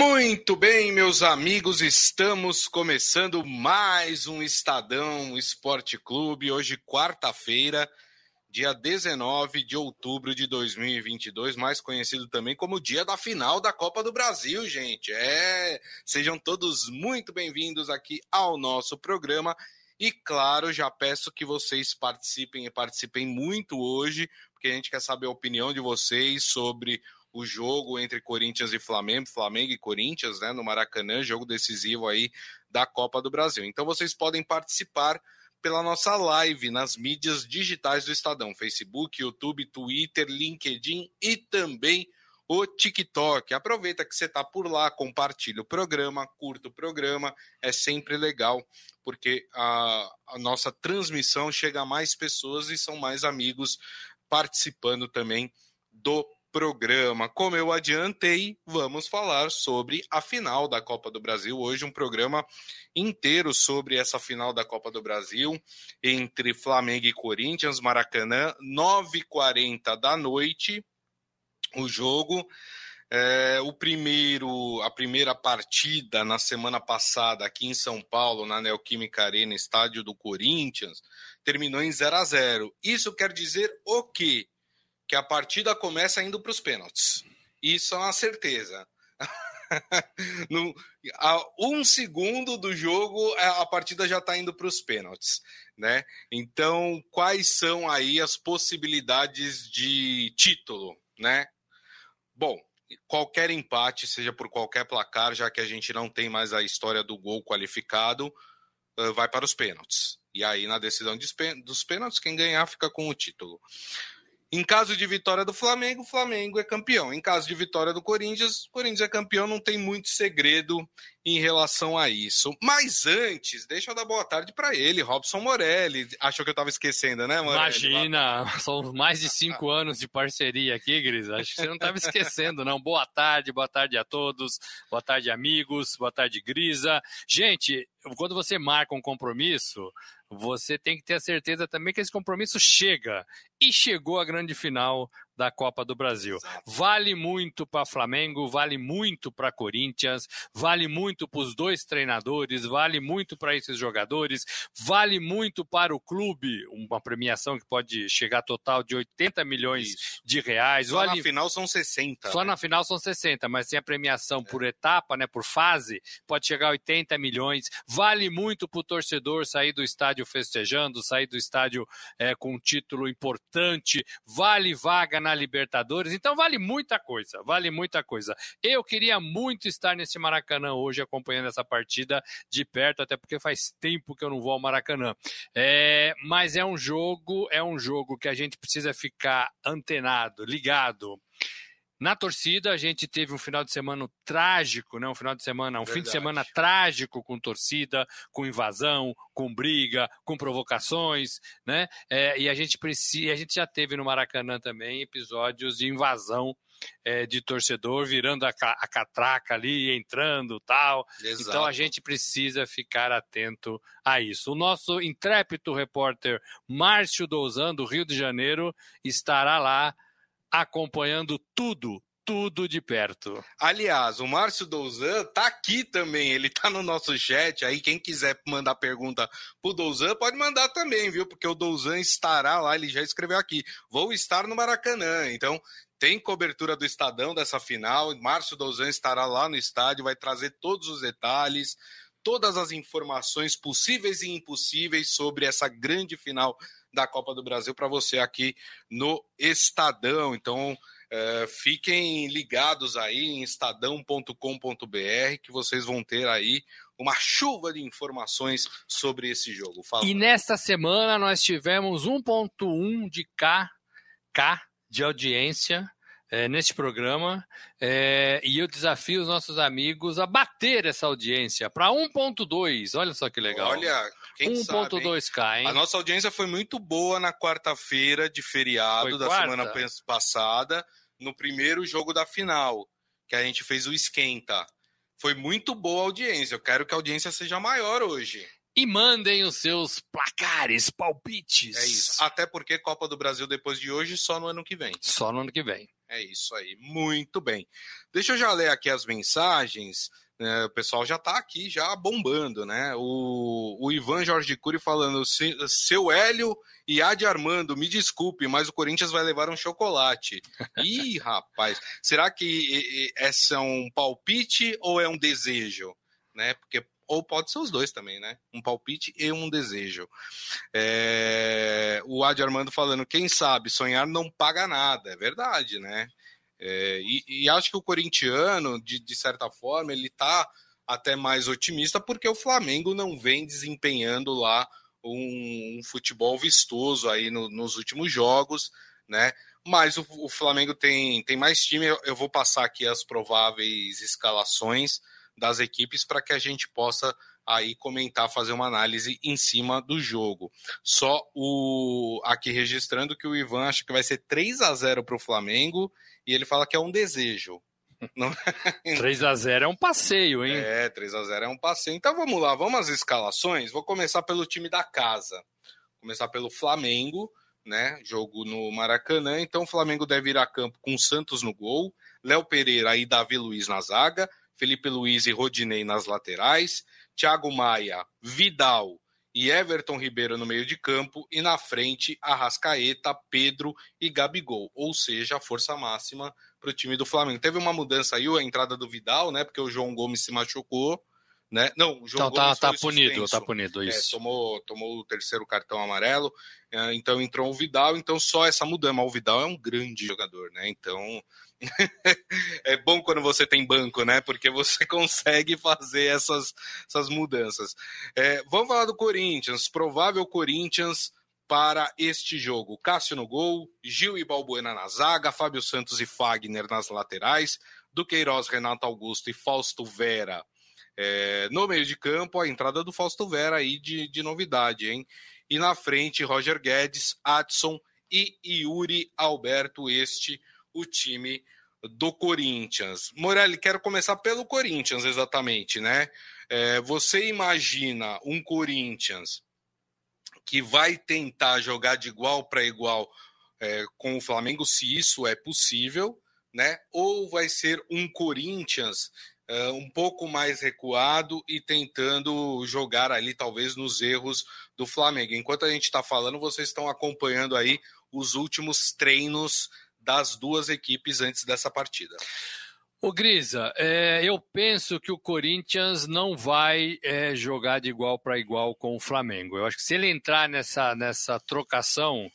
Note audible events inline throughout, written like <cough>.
Muito bem, meus amigos, estamos começando mais um Estadão Esporte Clube. Hoje, quarta-feira, dia 19 de outubro de 2022, mais conhecido também como dia da final da Copa do Brasil, gente. É, sejam todos muito bem-vindos aqui ao nosso programa. E claro, já peço que vocês participem e participem muito hoje, porque a gente quer saber a opinião de vocês sobre o jogo entre Corinthians e Flamengo, Flamengo e Corinthians, né, no Maracanã, jogo decisivo aí da Copa do Brasil. Então vocês podem participar pela nossa live nas mídias digitais do Estadão, Facebook, YouTube, Twitter, LinkedIn e também o TikTok. Aproveita que você está por lá, compartilha o programa, curta o programa, é sempre legal, porque a, a nossa transmissão chega a mais pessoas e são mais amigos participando também do programa. Como eu adiantei, vamos falar sobre a final da Copa do Brasil. Hoje, um programa inteiro sobre essa final da Copa do Brasil entre Flamengo e Corinthians, Maracanã, 9h40 da noite. O jogo. É, o primeiro, a primeira partida na semana passada aqui em São Paulo, na Neoquímica Arena, estádio do Corinthians, terminou em 0 a 0. Isso quer dizer o quê? Que a partida começa indo para os pênaltis. Isso é uma certeza. <laughs> no, a um segundo do jogo, a partida já está indo para os pênaltis. Né? Então, quais são aí as possibilidades de título? Né? Bom, qualquer empate, seja por qualquer placar, já que a gente não tem mais a história do gol qualificado, vai para os pênaltis. E aí, na decisão dos pênaltis, quem ganhar fica com o título. Em caso de vitória do Flamengo, o Flamengo é campeão. Em caso de vitória do Corinthians, o Corinthians é campeão. Não tem muito segredo em relação a isso. Mas antes, deixa eu dar boa tarde para ele, Robson Morelli. Achou que eu estava esquecendo, né, Morelli? Imagina, <laughs> são mais de cinco <laughs> anos de parceria aqui, Gris. Acho que você não estava esquecendo, não. Boa tarde, boa tarde a todos. Boa tarde, amigos. Boa tarde, Grisa. Gente, quando você marca um compromisso, você tem que ter a certeza também que esse compromisso chega. E chegou a grande final da Copa do Brasil. Vale muito para Flamengo, vale muito para Corinthians, vale muito para os dois treinadores, vale muito para esses jogadores, vale muito para o clube, uma premiação que pode chegar a total de 80 milhões Isso. de reais. Só vale... na final são 60. Só né? na final são 60, mas tem a premiação é. por etapa, né, por fase, pode chegar a 80 milhões. Vale muito para o torcedor sair do estádio festejando, sair do estádio é, com um título importante, vale vaga na na Libertadores. Então vale muita coisa, vale muita coisa. Eu queria muito estar nesse Maracanã hoje acompanhando essa partida de perto, até porque faz tempo que eu não vou ao Maracanã. É, mas é um jogo, é um jogo que a gente precisa ficar antenado, ligado. Na torcida, a gente teve um final de semana trágico, né? Um final de semana, um Verdade. fim de semana trágico com torcida, com invasão, com briga, com provocações, né? É, e a gente precisa, a gente já teve no Maracanã também episódios de invasão é, de torcedor virando a, a, catraca ali, entrando tal. Exato. Então a gente precisa ficar atento a isso. O nosso intrépido repórter Márcio Douzan, do Rio de Janeiro, estará lá acompanhando tudo, tudo de perto. Aliás, o Márcio Douzan tá aqui também, ele tá no nosso chat aí, quem quiser mandar pergunta pro Douzan, pode mandar também, viu? Porque o Douzan estará lá, ele já escreveu aqui, vou estar no Maracanã, então tem cobertura do Estadão dessa final, Márcio Douzan estará lá no estádio, vai trazer todos os detalhes, todas as informações possíveis e impossíveis sobre essa grande final da Copa do Brasil para você aqui no Estadão. Então, é, fiquem ligados aí em estadão.com.br que vocês vão ter aí uma chuva de informações sobre esse jogo. Fala. E nesta semana nós tivemos 1.1 de K, K de audiência é, neste programa é, e eu desafio os nossos amigos a bater essa audiência para 1.2. Olha só que legal. Olha, 1.2K, hein? A nossa audiência foi muito boa na quarta-feira de feriado foi da quarta? semana passada, no primeiro jogo da final, que a gente fez o esquenta. Foi muito boa a audiência. Eu quero que a audiência seja maior hoje. E mandem os seus placares, palpites. É isso. Até porque Copa do Brasil depois de hoje só no ano que vem. Só no ano que vem. É isso aí, muito bem. Deixa eu já ler aqui as mensagens. É, o pessoal já está aqui, já bombando, né? O, o Ivan Jorge Cury falando, seu Hélio e Adi Armando, me desculpe, mas o Corinthians vai levar um chocolate. <laughs> Ih, rapaz, será que esse é um palpite ou é um desejo? Né? Porque ou pode ser os dois também, né? Um palpite e um desejo. É... O Adi Armando falando, quem sabe, sonhar não paga nada. É verdade, né? É, e, e, acho que o corintiano, de, de certa forma, ele está até mais otimista porque o Flamengo não vem desempenhando lá um, um futebol vistoso aí no, nos últimos jogos, né? Mas o, o, Flamengo tem, tem mais time. Eu, eu vou passar aqui as prováveis escalações das equipes para que a gente possa aí comentar, fazer uma análise em cima do jogo. Só o aqui registrando que o Ivan acha que vai ser 3 a 0 para o Flamengo e ele fala que é um desejo. <laughs> Não... 3 a 0 é um passeio, hein? É, 3 a 0 é um passeio. Então vamos lá, vamos às escalações. Vou começar pelo time da casa. Vou começar pelo Flamengo, né? Jogo no Maracanã. Então o Flamengo deve ir a campo com Santos no gol, Léo Pereira e Davi Luiz na zaga, Felipe Luiz e Rodinei nas laterais, Thiago Maia, Vidal e Everton Ribeiro no meio de campo e na frente Arrascaeta, Pedro e Gabigol, ou seja, a força máxima para o time do Flamengo. Teve uma mudança aí, a entrada do Vidal, né? Porque o João Gomes se machucou. Né? Não, o João então, Gomes tá, tá punido, tá punido isso. É, tomou, tomou o terceiro cartão amarelo, é, então entrou o Vidal, então só essa mudança. Mas o Vidal é um grande jogador, né? Então <laughs> é bom quando você tem banco, né? Porque você <laughs> consegue fazer essas, essas mudanças. É, vamos falar do Corinthians. Provável Corinthians para este jogo. Cássio no gol, Gil e Balbuena na zaga, Fábio Santos e Fagner nas laterais, Duqueiroz, Renato Augusto e Fausto Vera. É, no meio de campo, a entrada do Fausto Vera aí de, de novidade, hein? E na frente, Roger Guedes, Adson e Yuri Alberto, este o time do Corinthians. Morelli, quero começar pelo Corinthians, exatamente, né? É, você imagina um Corinthians que vai tentar jogar de igual para igual é, com o Flamengo, se isso é possível, né? Ou vai ser um Corinthians é, um pouco mais recuado e tentando jogar ali, talvez, nos erros do Flamengo. Enquanto a gente está falando, vocês estão acompanhando aí os últimos treinos das duas equipes antes dessa partida. O Grisa, é, eu penso que o Corinthians não vai é, jogar de igual para igual com o Flamengo. Eu acho que se ele entrar nessa, nessa trocação,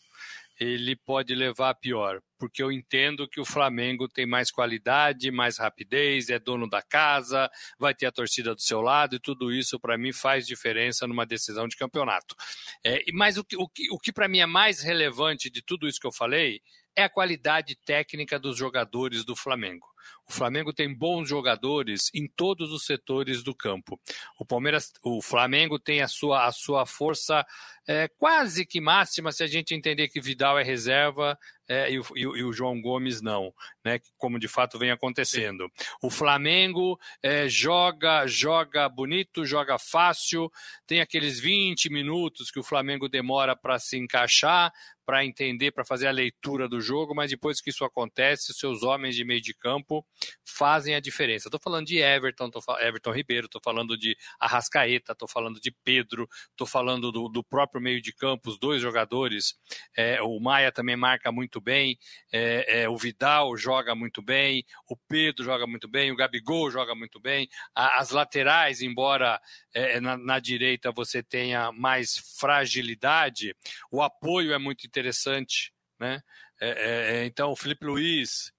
ele pode levar a pior, porque eu entendo que o Flamengo tem mais qualidade, mais rapidez, é dono da casa, vai ter a torcida do seu lado e tudo isso para mim faz diferença numa decisão de campeonato. É, mas o que, o que, o que para mim é mais relevante de tudo isso que eu falei é a qualidade técnica dos jogadores do Flamengo. O Flamengo tem bons jogadores em todos os setores do campo. O Palmeiras, o Flamengo tem a sua, a sua força é, quase que máxima se a gente entender que Vidal é reserva é, e, o, e, o, João Gomes não, né? Como de fato vem acontecendo. O Flamengo é, joga, joga bonito, joga fácil, tem aqueles 20 minutos que o Flamengo demora para se encaixar, para entender, para fazer a leitura do jogo, mas depois que isso acontece, seus homens de meio de campo fazem a diferença. Estou falando de Everton, tô, Everton Ribeiro, estou falando de Arrascaeta, estou falando de Pedro, estou falando do, do, próprio meio de campo, os dois jogadores. É, o Maia também marca muito bem, é, é, o Vidal joga muito bem, o Pedro joga muito bem, o Gabigol joga muito bem, a, as laterais, embora é, na, na direita você tenha mais fragilidade, o apoio é muito interessante, né? É, é, é, então, o Felipe Luiz,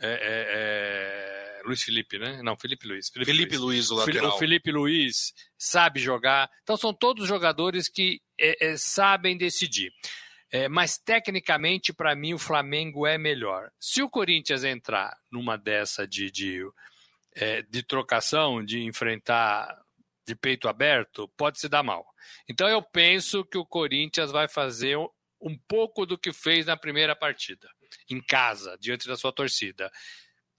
é, é, é, Luiz Felipe, né? Não, Felipe Luiz. Felipe, Felipe Luiz, Luiz, o lateral. O Felipe Luiz sabe jogar. Então, são todos jogadores que sabem decidir. mas, tecnicamente, para mim, o Flamengo é melhor. Se o Corinthians entrar numa dessa de, de, de trocação, de enfrentar de peito aberto, pode se dar mal. Então, eu penso que o Corinthians vai fazer um pouco do que fez na primeira partida, em casa, diante da sua torcida.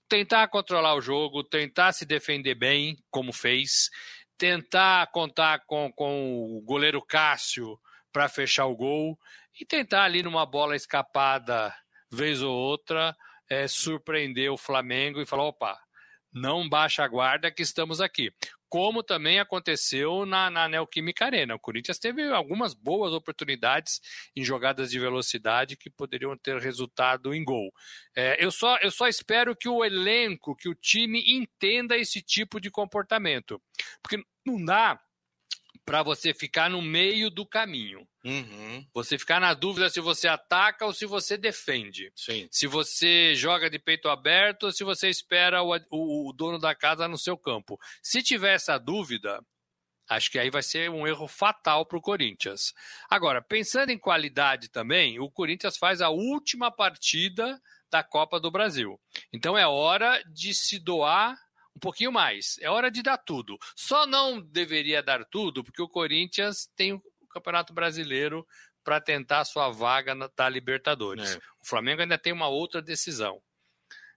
Tentar controlar o jogo, tentar se defender bem, como fez, tentar contar com, com o goleiro Cássio para fechar o gol e tentar ali numa bola escapada, vez ou outra, é, surpreender o Flamengo e falar: opa, não baixa a guarda que estamos aqui. Como também aconteceu na, na Neoquímica Arena. O Corinthians teve algumas boas oportunidades em jogadas de velocidade que poderiam ter resultado em gol. É, eu, só, eu só espero que o elenco, que o time entenda esse tipo de comportamento. Porque não dá para você ficar no meio do caminho. Uhum. Você ficar na dúvida se você ataca ou se você defende. Sim. Se você joga de peito aberto ou se você espera o, o, o dono da casa no seu campo. Se tiver essa dúvida, acho que aí vai ser um erro fatal para o Corinthians. Agora, pensando em qualidade também, o Corinthians faz a última partida da Copa do Brasil. Então é hora de se doar um pouquinho mais. É hora de dar tudo. Só não deveria dar tudo porque o Corinthians tem Campeonato Brasileiro para tentar sua vaga na, da Libertadores. É. O Flamengo ainda tem uma outra decisão.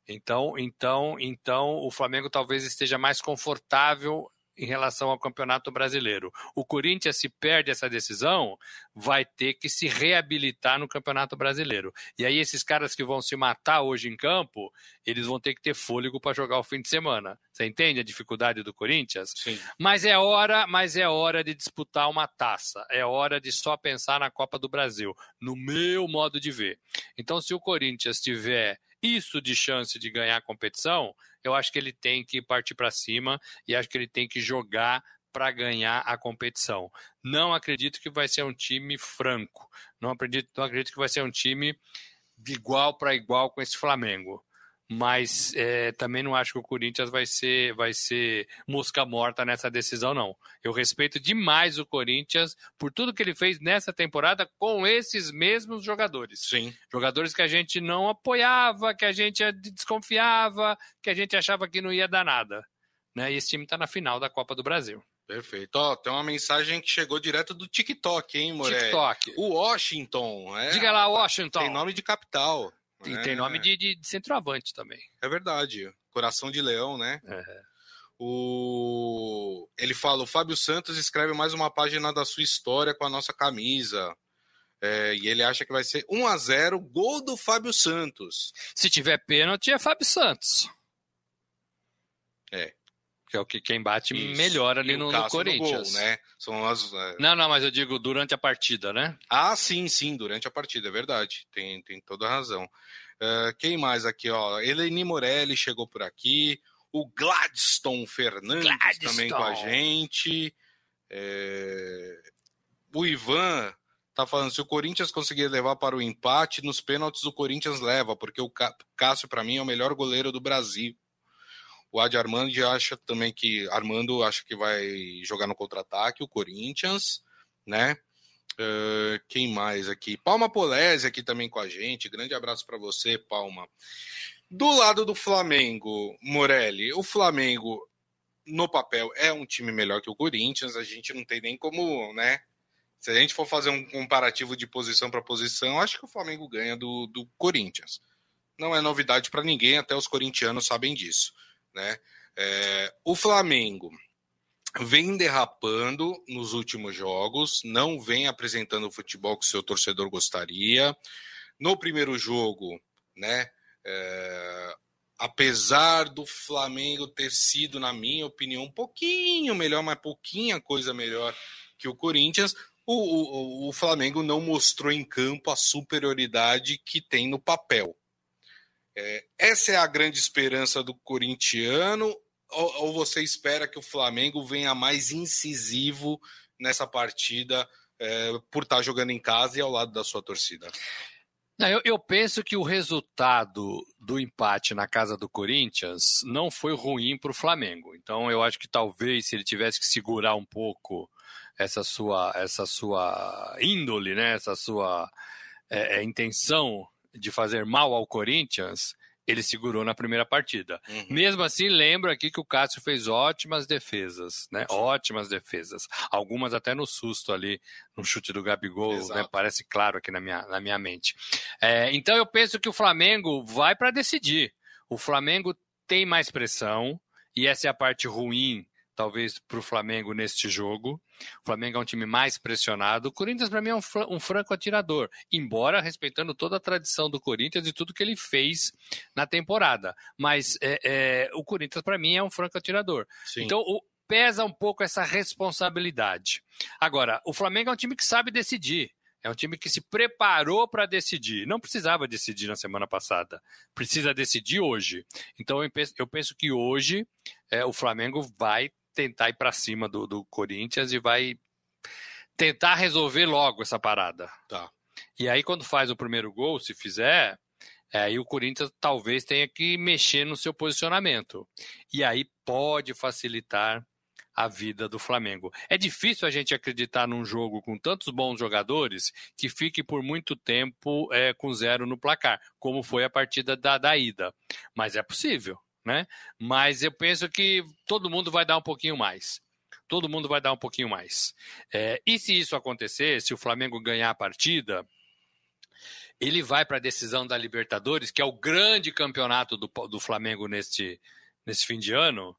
Então, então, então, o Flamengo talvez esteja mais confortável em relação ao Campeonato Brasileiro. O Corinthians, se perde essa decisão, vai ter que se reabilitar no Campeonato Brasileiro. E aí, esses caras que vão se matar hoje em campo, eles vão ter que ter fôlego para jogar o fim de semana. Você entende a dificuldade do Corinthians? Sim. Mas é hora, mas é hora de disputar uma taça. É hora de só pensar na Copa do Brasil, no meu modo de ver. Então, se o Corinthians tiver isso de chance de ganhar a competição, eu acho que ele tem que partir para cima e acho que ele tem que jogar para ganhar a competição. Não acredito que vai ser um time franco. Não acredito, não acredito que vai ser um time de igual para igual com esse Flamengo mas é, também não acho que o Corinthians vai ser, vai ser mosca morta nessa decisão, não. Eu respeito demais o Corinthians por tudo que ele fez nessa temporada com esses mesmos jogadores. Sim. Jogadores que a gente não apoiava, que a gente desconfiava, que a gente achava que não ia dar nada. Né? E esse time está na final da Copa do Brasil. Perfeito. Ó, tem uma mensagem que chegou direto do TikTok, hein, Moré? TikTok. O Washington. É, Diga lá, Washington. Tem nome de capital. E é. tem nome de, de, de, centroavante também. É verdade. Coração de leão, né? É. O... Ele fala: o Fábio Santos escreve mais uma página da sua história com a nossa camisa. É, e ele acha que vai ser 1 a 0 gol do Fábio Santos. Se tiver pênalti, é Fábio Santos. Que é o que quem bate Isso. melhor ali no, no, Corinthians. No gol, né? São as, é... Não, não, mas eu digo durante a partida, né? Ah, sim, sim, durante a partida, é verdade. Tem, tem toda a razão. Uh, quem mais aqui, ó? Eleni Morelli chegou por aqui. O Gladstone Fernandes Gladstone. também com a gente. É... O Ivan tá falando, se o Corinthians conseguir levar para o empate, nos pênaltis o Corinthians leva, porque o Cássio, para mim, é o melhor goleiro do Brasil. O Adi Armando acha também que Armando acha que vai jogar no contra-ataque, o Corinthians, né? Uh, quem mais aqui? Palma Polese aqui também com a gente. Grande abraço para você, Palma. Do lado do Flamengo, Morelli, o Flamengo no papel é um time melhor que o Corinthians, a gente não tem nem como, né? Se a gente for fazer um comparativo de posição para posição, acho que o Flamengo ganha do, do Corinthians. Não é novidade para ninguém, até os corintianos sabem disso. Né? É, o Flamengo vem derrapando nos últimos jogos, não vem apresentando o futebol que seu torcedor gostaria. No primeiro jogo, né? É, apesar do Flamengo ter sido, na minha opinião, um pouquinho melhor, mas pouquinha coisa melhor que o Corinthians, o, o, o Flamengo não mostrou em campo a superioridade que tem no papel. É, essa é a grande esperança do corintiano? Ou, ou, você espera que o Flamengo venha mais incisivo nessa partida é, por estar jogando em casa e ao lado da sua torcida? Eu, eu, penso que o resultado do empate na casa do Corinthians não foi ruim para o Flamengo. Então eu acho que talvez se ele tivesse que segurar um pouco essa sua, essa sua índole, né? essa sua é, é intenção de fazer mal ao Corinthians, ele segurou na primeira partida. Uhum. Mesmo assim, lembro aqui que o Cássio fez ótimas defesas, né? Ótimas defesas. Algumas até no susto ali, no chute do Gabigol, né? parece claro aqui na minha, na minha mente. É, então eu penso que o Flamengo vai para decidir. O Flamengo tem mais pressão, e essa é a parte ruim talvez, para o Flamengo neste jogo. O Flamengo é um time mais pressionado. O Corinthians, para mim, é um, um, franco atirador, embora respeitando toda a tradição do Corinthians e tudo que ele fez na temporada. Mas é, é, o Corinthians, para mim, é um franco atirador. Sim. Então, o, pesa um pouco essa responsabilidade. Agora, o Flamengo é um time que sabe decidir. É um time que se preparou para decidir. Não precisava decidir na semana passada. Precisa decidir hoje. Então eu penso, eu penso que hoje é, o Flamengo vai tentar ir para cima do, do, Corinthians e vai tentar resolver logo essa parada. Tá. E aí, quando faz o primeiro gol, se fizer, é, aí o Corinthians talvez tenha que mexer no seu posicionamento. E aí pode facilitar a vida do Flamengo. É difícil a gente acreditar num jogo com tantos bons jogadores que fique por muito tempo é, com zero no placar, como foi a partida da, da ida. Mas é possível, né? Mas eu penso que todo mundo vai dar um pouquinho mais. Todo mundo vai dar um pouquinho mais. É, e se isso acontecer, se o Flamengo ganhar a partida, ele vai para a decisão da Libertadores, que é o grande campeonato do, do Flamengo neste, nesse fim de ano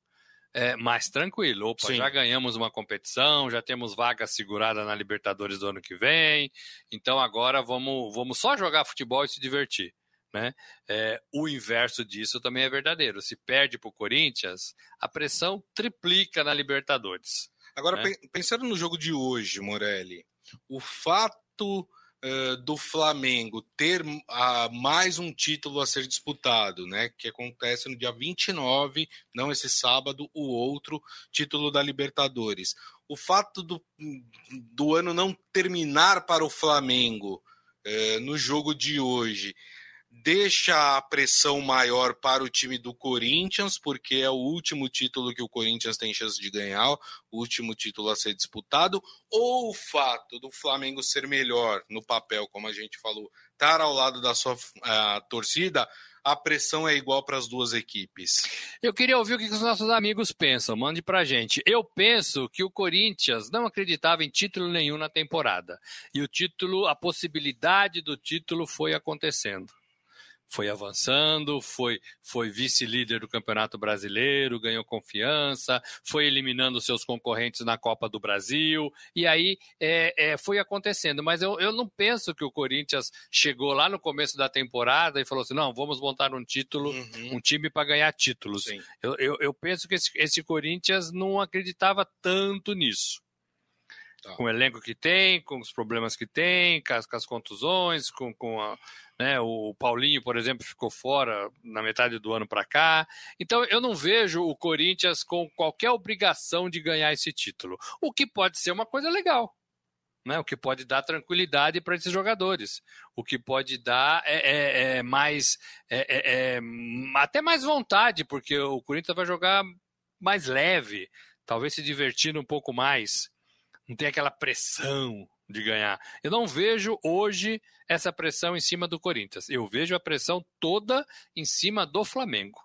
é, mais tranquilo. Opa, Sim. já ganhamos uma competição, já temos vaga segurada na Libertadores do ano que vem, então agora vamos, vamos só jogar futebol e se divertir. Né? É, o inverso disso também é verdadeiro. Se perde para o Corinthians, a pressão triplica na Libertadores. Agora, né? pensando no jogo de hoje, Morelli, o fato uh, do Flamengo ter uh, mais um título a ser disputado, né? Que acontece no dia 29, não esse sábado, o outro título da Libertadores. O fato do, do ano não terminar para o Flamengo uh, no jogo de hoje deixa a pressão maior para o time do Corinthians, porque é o último título que o Corinthians tem chance de ganhar, o último título a ser disputado, ou o fato do Flamengo ser melhor no papel, como a gente falou, estar ao lado da sua uh, torcida, a pressão é igual para as duas equipes. Eu queria ouvir o que os nossos amigos pensam. Mande para gente. Eu penso que o Corinthians não acreditava em título nenhum na temporada. E o título, a possibilidade do título foi acontecendo foi avançando, foi, foi vice-líder do Campeonato Brasileiro, ganhou confiança, foi eliminando seus concorrentes na Copa do Brasil, e aí é, é, foi acontecendo. Mas eu, eu não penso que o Corinthians chegou lá no começo da temporada e falou assim: não, vamos montar um título, uhum. um time para ganhar títulos. Eu, eu, eu, penso que esse, esse Corinthians não acreditava tanto nisso. Tá. Com o elenco que tem, com os problemas que tem, com as, com as contusões, com, com a, né? O Paulinho, por exemplo, ficou fora na metade do ano para cá. Então eu não vejo o Corinthians com qualquer obrigação de ganhar esse título, o que pode ser uma coisa legal. Né, o que pode dar tranquilidade para esses jogadores, o que pode dar é, é, é mais é, é, é, até mais vontade, porque o Corinthians vai jogar mais leve, talvez se divertindo um pouco mais, não tem aquela pressão de ganhar. Eu não vejo hoje essa pressão em cima do Corinthians. Eu vejo a pressão toda em cima do Flamengo.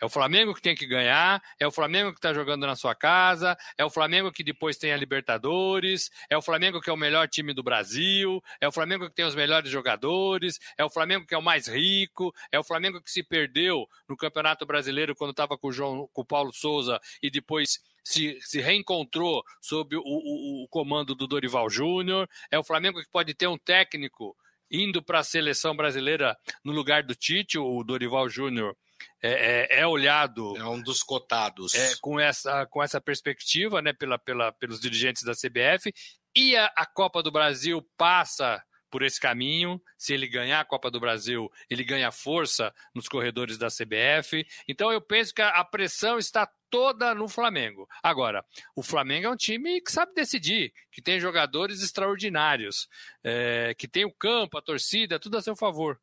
É o Flamengo que tem que ganhar, é o Flamengo que está jogando na sua casa, é o Flamengo que depois tem a Libertadores, é o Flamengo que é o melhor time do Brasil, é o Flamengo que tem os melhores jogadores, é o Flamengo que é o mais rico, é o Flamengo que se perdeu no Campeonato Brasileiro quando estava com o, João, com o Paulo Souza e depois se, se reencontrou sob o, o, o comando do Dorival Júnior. É o Flamengo que pode ter um técnico indo para a seleção brasileira no lugar do Tite, o Dorival Júnior. É, é, é, olhado. É um dos cotados. É, com, essa, com essa perspectiva, né, pela, pela, pelos dirigentes da CBF. E a, a Copa do Brasil passa por esse caminho. Se ele ganhar a Copa do Brasil, ele ganha força nos corredores da CBF. Então eu penso que a, pressão está toda no Flamengo. Agora, o Flamengo é um time que sabe decidir, que tem jogadores extraordinários, é, que tem o campo, a torcida, tudo a seu favor.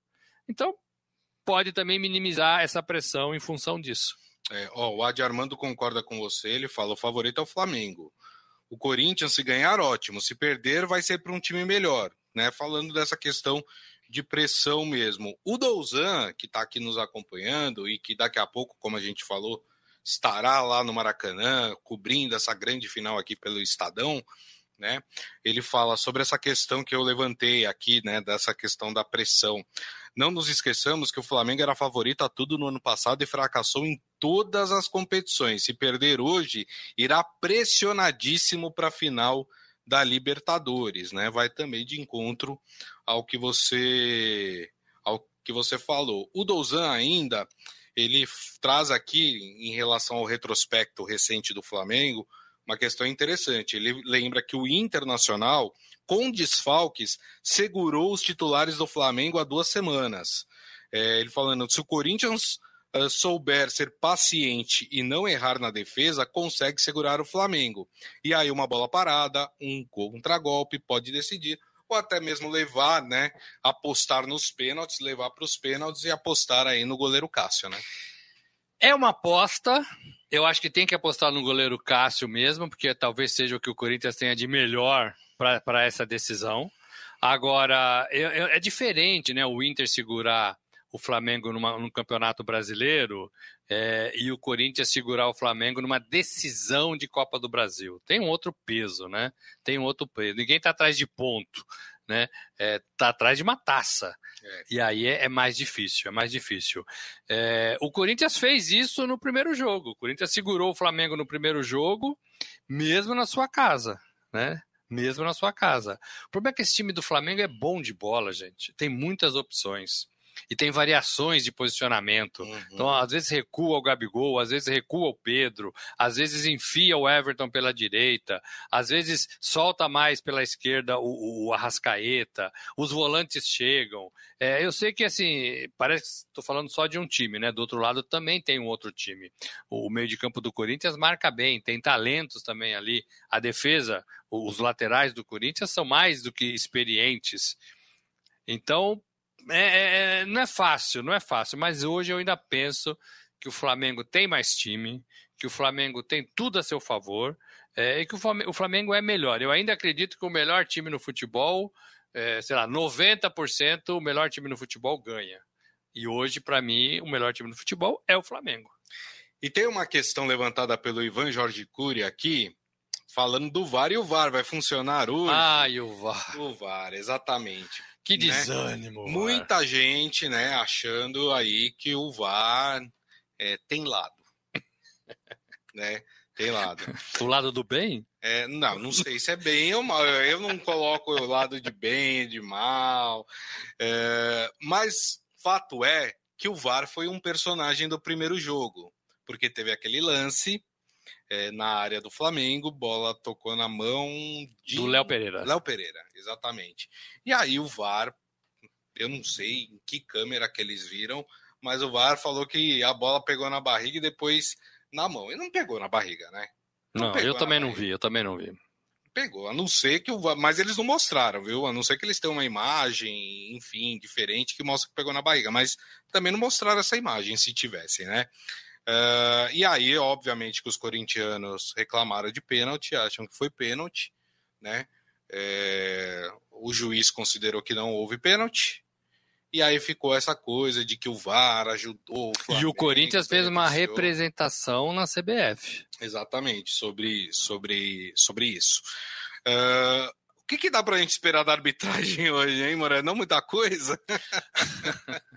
Então, pode também minimizar essa pressão em função disso. É, ó, o Adi Armando concorda com você, ele fala: o favorito é o Flamengo. O Corinthians, se ganhar, ótimo. Se perder, vai ser para um time melhor. Né? Falando dessa questão de pressão mesmo. O Douzan, que está aqui nos acompanhando e que daqui a pouco, como a gente falou, estará lá no Maracanã, cobrindo essa grande final aqui pelo Estadão, né? Ele fala sobre essa questão que eu levantei aqui, né? Dessa questão da pressão. Não nos esqueçamos que o Flamengo era favorito a tudo no ano passado e fracassou em todas as competições. Se perder hoje, irá pressionadíssimo para a final da Libertadores, né? Vai também de encontro ao que você ao que você falou. O Douzan ainda ele traz aqui em relação ao retrospecto recente do Flamengo uma questão interessante. Ele lembra que o Internacional com desfalques, segurou os titulares do Flamengo há duas semanas. É, ele falando, se o Corinthians souber ser paciente e não errar na defesa, consegue segurar o Flamengo. E aí uma bola parada, um contragolpe pode decidir, ou até mesmo levar, né, apostar nos pênaltis, levar para os pênaltis e apostar aí no goleiro Cássio, né? É uma aposta. Eu acho que tem que apostar no goleiro Cássio mesmo, porque talvez seja o que o Corinthians tenha de melhor para essa decisão. Agora, é, diferente né, o Inter segurar o Flamengo numa, num campeonato brasileiro é, e o Corinthians segurar o Flamengo numa decisão de Copa do Brasil. Tem um outro peso, né? Tem um outro peso. Ninguém está atrás de ponto, né? Está atrás de uma taça. É. E aí é, é, mais difícil, é mais difícil. É, o Corinthians fez isso no primeiro jogo. O Corinthians segurou o Flamengo no primeiro jogo, mesmo na sua casa, né? mesmo na sua casa. O problema é que esse time do Flamengo é bom de bola, gente. Tem muitas opções. E tem variações de posicionamento. Uhum. Então, às vezes recua o Gabigol, às vezes recua o Pedro, às vezes enfia o Everton pela direita, às vezes solta mais pela esquerda o, o Arrascaeta, os volantes chegam. É, eu sei que, assim, parece que estou falando só de um time, né? Do outro lado também tem um outro time. O, o meio de campo do Corinthians marca bem, tem talentos também ali. A defesa, os laterais do Corinthians são mais do que experientes. Então, é, é, é, não é fácil, não é fácil, mas hoje eu ainda penso que o Flamengo tem mais time, que o Flamengo tem tudo a seu favor é, e que o Flamengo, o Flamengo, é melhor. Eu ainda acredito que o melhor time no futebol, é, sei lá, 90% o melhor time no futebol ganha. E hoje, para mim, o melhor time no futebol é o Flamengo. E tem uma questão levantada pelo Ivan Jorge Cury aqui, falando do VAR, e o VAR vai funcionar hoje? Ah, e o VAR. O VAR, exatamente. Que né? desânimo. Né? Muita gente, né, achando aí que o VAR é, tem lado. <laughs> né? Tem lado. O lado do bem? É, não, não sei se é bem ou mal. Eu não coloco o lado de bem, de mal. É, mas fato é que o VAR foi um personagem do primeiro jogo, porque teve aquele lance é, na área do Flamengo, bola tocou na mão de... do Léo Pereira. Léo Pereira, exatamente. E aí o VAR, eu não sei em que câmera que eles viram, mas o VAR falou que a bola pegou na barriga e depois na mão. E não pegou na barriga, né? Não, não eu também não vi, eu também não vi. Pegou, a não ser que o VAR, mas eles não mostraram, viu? A não ser que eles tenham uma imagem, enfim, diferente que mostra que pegou na barriga, mas também não mostraram essa imagem se tivessem, né? Uh, e aí, obviamente, que os corintianos reclamaram de pênalti, acham que foi pênalti, né? É, o juiz considerou que não houve pênalti. E aí ficou essa coisa de que o VAR ajudou. O Flamengo, e o Corinthians fez uma representação na CBF. Exatamente, sobre, sobre, sobre isso. Uh, que, que dá para a gente esperar da arbitragem <laughs> hoje, hein, Moreno? Não muita coisa? <laughs>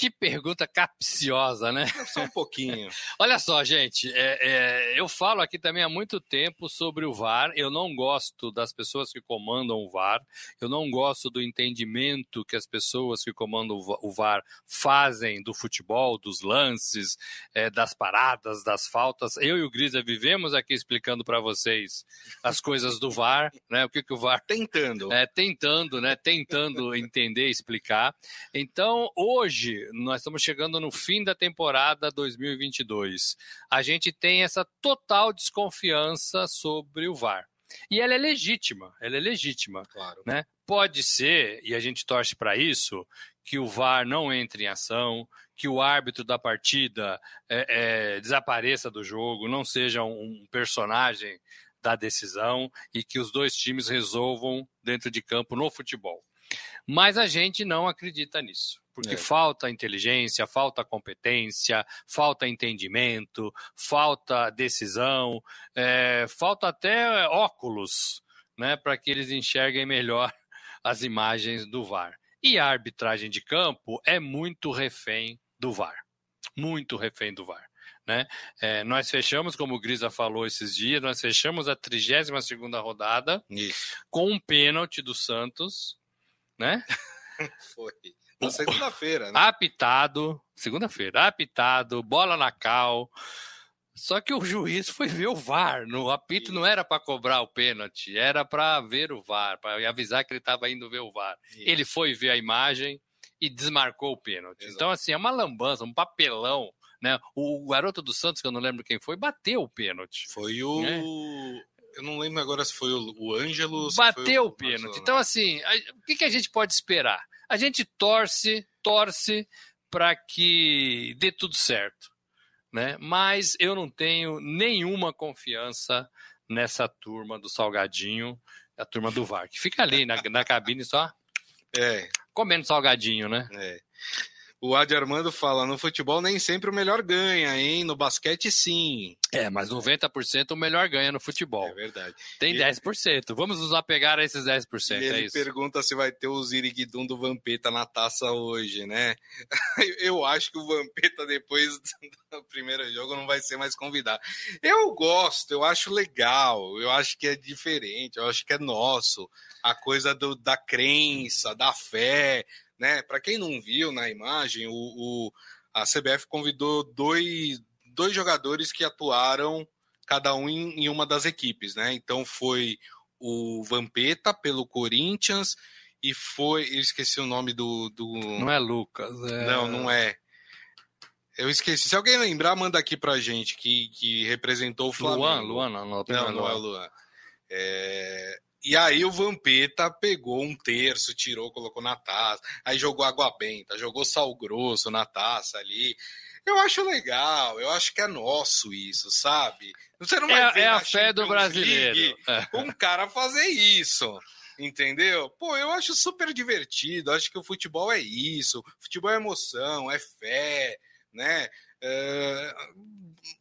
que pergunta capciosa, né? Só um pouquinho. <laughs> Olha só, gente, é, é, eu falo aqui também há muito tempo sobre o VAR. Eu não gosto das pessoas que comandam o VAR. Eu não gosto do entendimento que as pessoas que comandam o VAR fazem do futebol, dos lances, é, das paradas, das faltas. Eu e o Grisa vivemos aqui explicando para vocês as coisas do VAR, né? O que, que o VAR. Tentando. É, tentando, né? Tentando entender, explicar. Então, hoje, nós estamos chegando no fim da temporada 2022. A gente tem essa total desconfiança sobre o VAR. E ela é legítima, ela é legítima. Claro. Né? Pode ser, e a gente torce para isso, que o VAR não entre em ação, que o árbitro da partida é, é, desapareça do jogo, não seja um personagem da decisão e que os dois times resolvam dentro de campo no futebol. Mas a gente não acredita nisso, porque é. falta inteligência, falta competência, falta entendimento, falta decisão, é, falta até óculos né, para que eles enxerguem melhor <laughs> as imagens do VAR. E a arbitragem de campo é muito refém do VAR. Muito refém do VAR. Né? É, nós fechamos, como o Grisa falou esses dias, nós fechamos a 32 segunda rodada Isso. com um pênalti do Santos, né? <laughs> Foi. Na segunda-feira, né? Apitado, segunda-feira, apitado, bola na cal. Só que o juiz foi ver o VAR. No apito não era para cobrar o pênalti, era para ver o VAR, para avisar que ele estava indo ver o VAR. Isso. Ele foi ver a imagem e desmarcou o pênalti. Exato. Então, assim, é uma lambança, um papelão. Né? O garoto do Santos, que eu não lembro quem foi, bateu o pênalti. Foi o. Né? Eu não lembro agora se foi o Ângelo. Bateu o pênalti. Então, assim, a, o que, que a gente pode esperar? A gente torce, torce para que dê tudo certo né? Mas eu não tenho nenhuma confiança nessa turma do Salgadinho, a turma do VAR, que fica ali na, na cabine só é. comendo salgadinho, né? É. O Adi Armando fala: no futebol nem sempre o melhor ganha, hein? No basquete, sim. É, mas 90% o melhor ganha no futebol. É verdade. Tem e 10%. Vamos nos apegar a esses 10%. E ele é isso. pergunta se vai ter o Ziriguidum do Vampeta na taça hoje, né? <laughs> Eu acho que o Vampeta, depois do primeiro jogo, não vai ser mais convidado. Eu gosto, eu acho legal, eu acho que é diferente, eu acho que é nosso. A coisa do, da crença, da fé né? Para quem não viu na imagem, o, o, a CBF convidou dois, dois jogadores que atuaram cada um em, em uma das equipes, né? Então foi o Vampeta pelo Corinthians e foi, eu esqueci o nome do, do... não é Lucas, é... não, não é. Eu esqueci. Se alguém lembrar, manda aqui pra gente que, que representou o Flamengo. Luan, Luan, não, não, não, não é o Luan. É... E aí o Vampeta pegou um terço, tirou, colocou na taça. Aí jogou água benta, jogou sal grosso na taça ali. Eu acho legal, eu acho que é nosso isso, sabe? Você não vai é, ver é a fé do brasileiro. É. um cara fazer isso. Entendeu? Pô, eu acho super divertido. Acho que o futebol é isso. Futebol é emoção, é fé, né? É,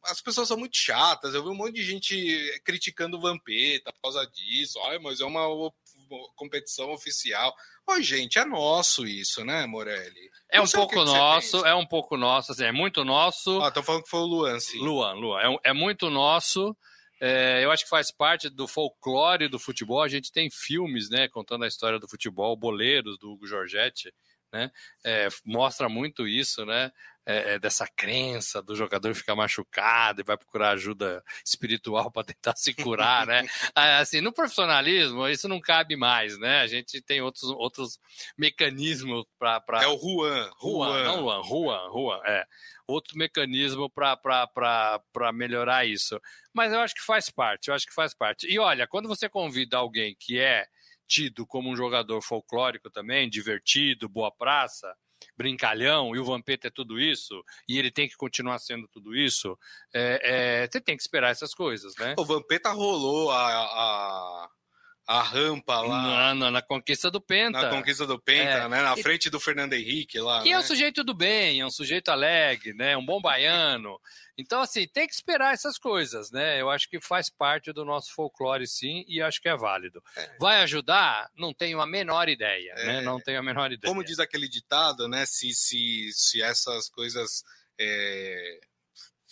as pessoas são muito chatas. Eu vi um monte de gente criticando o Vampeta por causa disso. Ai, mas é uma, competição oficial. Ô, gente, é nosso isso, né, Morelli? É um pouco que nosso, é um pouco nosso, assim, é muito nosso. Ah, tô falando que foi o Luan, sim. Luan, Luan. É, é muito nosso. É, eu acho que faz parte do folclore do futebol. A gente tem filmes, né, contando a história do futebol, Boleiros, do Hugo Giorgetti, né? É, mostra muito isso, né? É, é, dessa crença do jogador ficar machucado e vai procurar ajuda espiritual para tentar se curar, né? <laughs> Ah, assim, no profissionalismo isso não cabe mais, né? A gente tem outros, outros mecanismos para. Pra... É o Juan, Juan, não Juan, Juan, Juan, é outro mecanismo para melhorar isso. Mas eu acho que faz parte, eu acho que faz parte. E olha, quando você convida alguém que é tido como um jogador folclórico também, divertido, boa praça, brincalhão e o Vampeta é tudo isso, e ele tem que continuar sendo tudo isso, é, é, você tem que esperar essas coisas, né? O Vampeta rolou a, a, a rampa lá. Na, na, na, conquista do Penta. Na conquista do Penta, é. né? Na frente do Fernando Henrique lá. Que né? é um sujeito do bem, é um sujeito alegre, né? Um bom baiano. Então, assim, tem que esperar essas coisas, né? Eu acho que faz parte do nosso folclore, sim, e acho que é válido. É. Vai ajudar? Não tenho a menor ideia, né? é. né? Não tenho a menor ideia. Como diz aquele ditado, né? Se, se, se essas coisas é,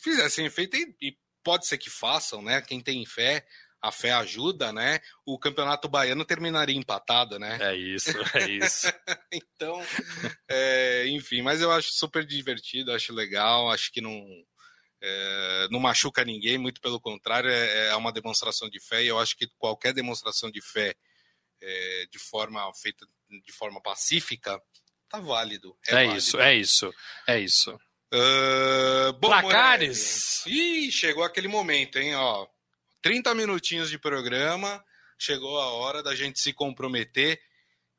fizessem efeito, e pode ser que façam, né? Quem tem fé, a fé ajuda, né? O campeonato baiano terminaria empatado, né? É isso, é isso. <laughs> então, é, enfim, mas eu acho super divertido, acho legal, acho que não. É, não machuca ninguém, muito pelo contrário, é, é, uma demonstração de fé, e eu acho que qualquer demonstração de fé é, de forma feita de forma pacífica tá válido. É, é válido. isso, é isso, é isso. Uh, bom, Placares! Ih, chegou aquele momento, hein, ó. 30 minutinhos de programa, chegou a hora da gente se comprometer.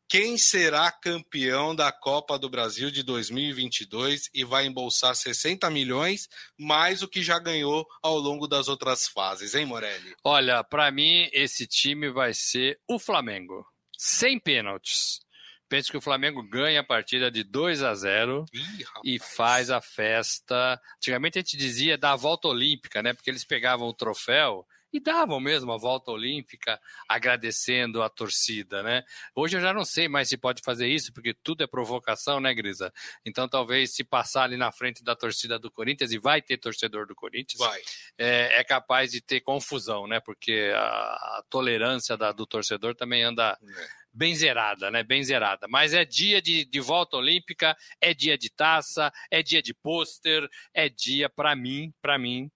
Quem será campeão da Copa do Brasil de 2022 e vai embolsar 60 milhões, mais o que já ganhou ao longo das outras fases, hein, Morelli? Olha, para mim, esse time vai ser o Flamengo. Sem pênaltis. Penso que o Flamengo ganha a partida de 2 a 0 Ih, e faz a festa. Antigamente a gente dizia da volta olímpica, né? Porque eles pegavam o troféu e davam mesmo a volta olímpica agradecendo a torcida, né? Hoje eu já não sei mais se pode fazer isso, porque tudo é provocação, né, Grisa? Então talvez se passar ali na frente da torcida do Corinthians, e vai ter torcedor do Corinthians, vai. É, é capaz de ter confusão, né? Porque a, a tolerância da, do torcedor também anda é. bem zerada, né? Bem zerada. Mas é dia de, de volta olímpica, é dia de taça, é dia de pôster, é dia, para mim, para mim,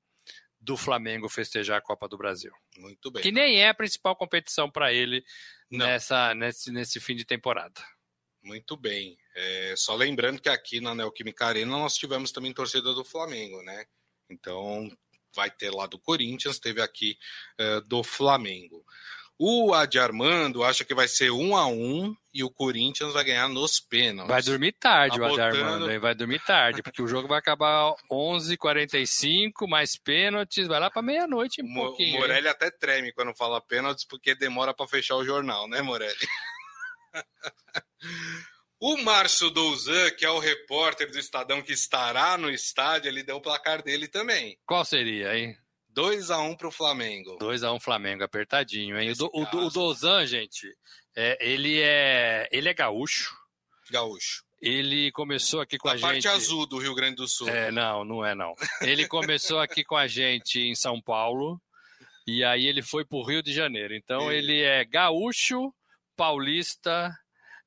do Flamengo festejar a Copa do Brasil. Muito bem. Que nem é a principal competição para ele nessa, nesse, nesse fim de temporada. Muito bem. É, só lembrando que aqui na Neoquímica Arena nós tivemos também torcida do Flamengo, né? Então vai ter lá do Corinthians, teve aqui é, do Flamengo. O Adi Armando acha que vai ser um a um e o Corinthians vai ganhar nos pênaltis. Vai dormir tarde tá o Adi Armando, hein? vai dormir tarde, porque o jogo vai acabar 11h45, mais pênaltis, vai lá para meia-noite um Mo. O Morelli hein? até treme quando fala pênaltis, porque demora para fechar o jornal, né, Morelli? <laughs> O Márcio Douzan, que é o repórter do Estadão que estará no estádio, ele deu o placar dele também. Qual seria, hein? 2x1 para o Flamengo. 2x1 Flamengo, apertadinho, hein? O, o, o Dozan, gente, é, ele, é, ele é gaúcho. Gaúcho. Ele começou aqui com a, a gente. parte azul do Rio Grande do Sul. É, não, não é não. Ele começou aqui com a gente em São Paulo e aí ele foi para o Rio de Janeiro. Então ele é gaúcho, paulista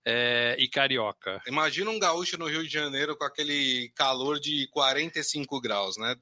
é, e carioca. Imagina um gaúcho no Rio de Janeiro com aquele calor de 45 graus, né?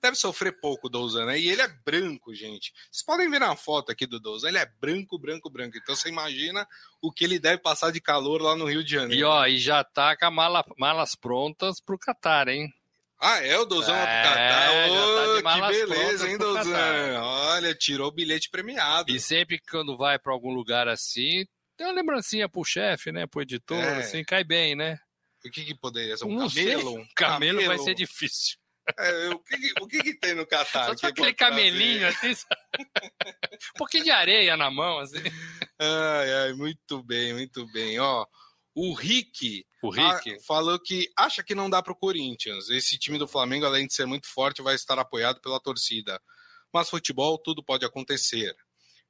Deve sofrer pouco o Douzan, né? E ele é branco, gente. Vocês podem ver na foto aqui do Douzan, ele é branco, branco, branco. Então você imagina o que ele deve passar de calor lá no Rio de Janeiro. E ó, e já tá com as mala, malas prontas pro Catar, hein? Ah, é? O Douzan é, pro Catar. tá que beleza, hein, Douzan? Olha, tirou o bilhete premiado. E sempre que quando vai para algum lugar assim, tem uma lembrancinha pro chefe, né? Pro editor, é. assim, cai bem, né? O que, que poderia ser? Um camelo? Sei. Um camelo, camelo vai ser difícil. É, o, que, o que, que, tem no Catar? Só aquele camelinho assim, um pouquinho de areia na mão, assim. Ai, ai, muito bem, muito bem. Ó, o Rick, o Rick. A, falou que acha que não dá para o Corinthians. Esse time do Flamengo, além de ser muito forte, vai estar apoiado pela torcida. Mas futebol, tudo pode acontecer.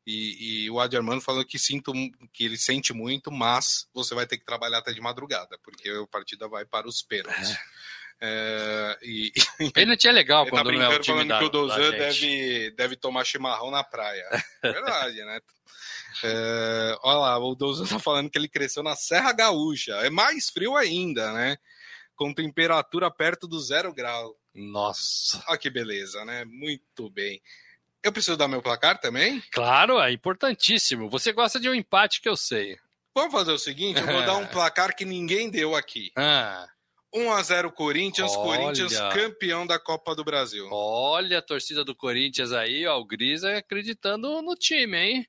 E, e o Adi Armando falou que, sinto, que ele sente muito, mas você vai ter que trabalhar até de madrugada, porque a partida vai para os pênaltis. É. É, e, <laughs> Pênalti é legal tá quando não é o time da, que o Dozan deve, deve tomar chimarrão na praia. É verdade, né? É, olha lá, o Dozan tá falando que ele cresceu na Serra Gaúcha. É mais frio ainda, né? Com temperatura perto do zero grau. Nossa. Olha que beleza, né? Muito bem. Eu preciso dar meu placar também? Claro, é importantíssimo. Você gosta de um empate que eu sei. Vamos fazer o seguinte: eu vou dar um <laughs> placar que ninguém deu aqui. Ah. 1 a 0 Corinthians, Olha. Corinthians campeão da Copa do Brasil. Olha a torcida do Corinthians aí, ó, o Grisa acreditando no time, hein?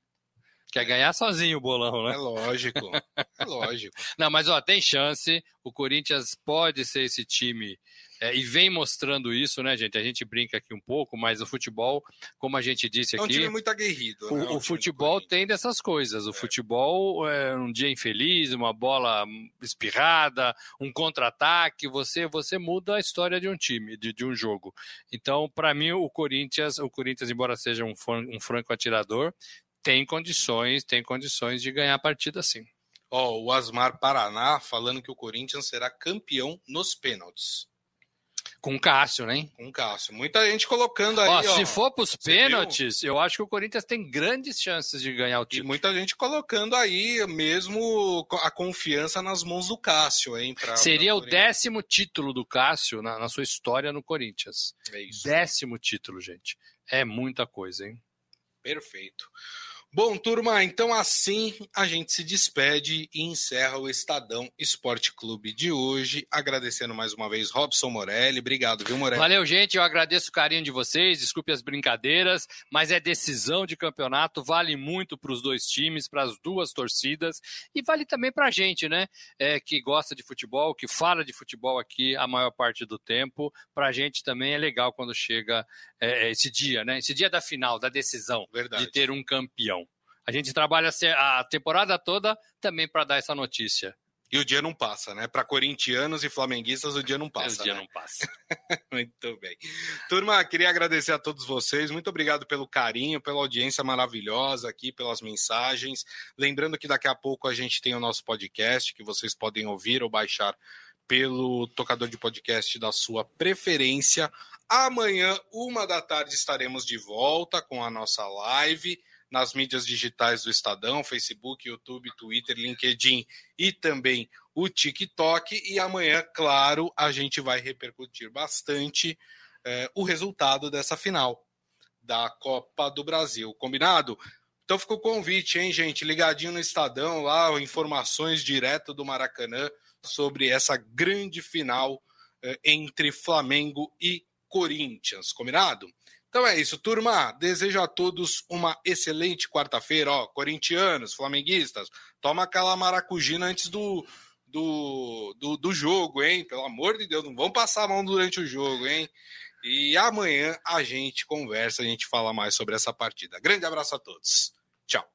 Quer ganhar sozinho o bolão, né? É lógico, é lógico. <laughs> Não, mas ó, tem chance. O Corinthians pode ser esse time é, e vem mostrando isso, né, gente? A gente brinca aqui um pouco, mas o futebol, como a gente disse aqui. É um time muito aguerrido. O, né? o futebol tem dessas coisas. O é. futebol é um dia infeliz, uma bola espirrada, um contra-ataque. Você, você muda a história de um time, de, de um jogo. Então, para mim, o Corinthians, o Corinthians, embora seja um, um franco atirador, tem condições, tem condições de ganhar a partida sim. Ó, oh, o Asmar Paraná falando que o Corinthians será campeão nos pênaltis. Com o Cássio, né? Com o Cássio. Muita gente colocando aí. Ó, ó se for para os pênaltis, viu? eu acho que o Corinthians tem grandes chances de ganhar o título. E muita gente colocando aí mesmo a confiança nas mãos do Cássio, hein? Pra, Seria pra o décimo título do Cássio na, na sua história no Corinthians. É isso. Décimo título, gente. É muita coisa, hein? Perfeito. Bom, turma, então assim a gente se despede e encerra o Estadão Esporte Clube de hoje. Agradecendo mais uma vez Robson Morelli. Obrigado, viu, Morelli? Valeu, gente. Eu agradeço o carinho de vocês. Desculpe as brincadeiras, mas é decisão de campeonato. Vale muito para os dois times, para as duas torcidas e vale também para a gente, né? É, que gosta de futebol, que fala de futebol aqui a maior parte do tempo. Para a gente também é legal quando chega é, esse dia, né? Esse dia da final, da decisão, Verdade. de ter um campeão. A gente trabalha a temporada toda também para dar essa notícia. E o dia não passa, né? Para corintianos e flamenguistas, o dia não passa. O dia né? não passa. <laughs> Muito bem. Turma, queria agradecer a todos vocês. Muito obrigado pelo carinho, pela audiência maravilhosa aqui, pelas mensagens. Lembrando que daqui a pouco a gente tem o nosso podcast, que vocês podem ouvir ou baixar pelo tocador de podcast da sua preferência. Amanhã, uma da tarde, estaremos de volta com a nossa live nas mídias digitais do Estadão, Facebook, YouTube, Twitter, LinkedIn e também o TikTok. E amanhã, claro, a gente vai repercutir bastante eh, o resultado dessa final da Copa do Brasil. Combinado? Então fica o convite, hein, gente? Ligadinho no Estadão lá, informações direto do Maracanã sobre essa grande final eh, entre Flamengo e Corinthians. Combinado? Então é isso, turma. Desejo a todos uma excelente quarta-feira. Ó, corintianos, flamenguistas, toma aquela maracujina antes do, do, do, do, jogo, hein? Pelo amor de Deus, não vão passar a mão durante o jogo, hein? E amanhã a gente conversa, a gente fala mais sobre essa partida. Grande abraço a todos. Tchau.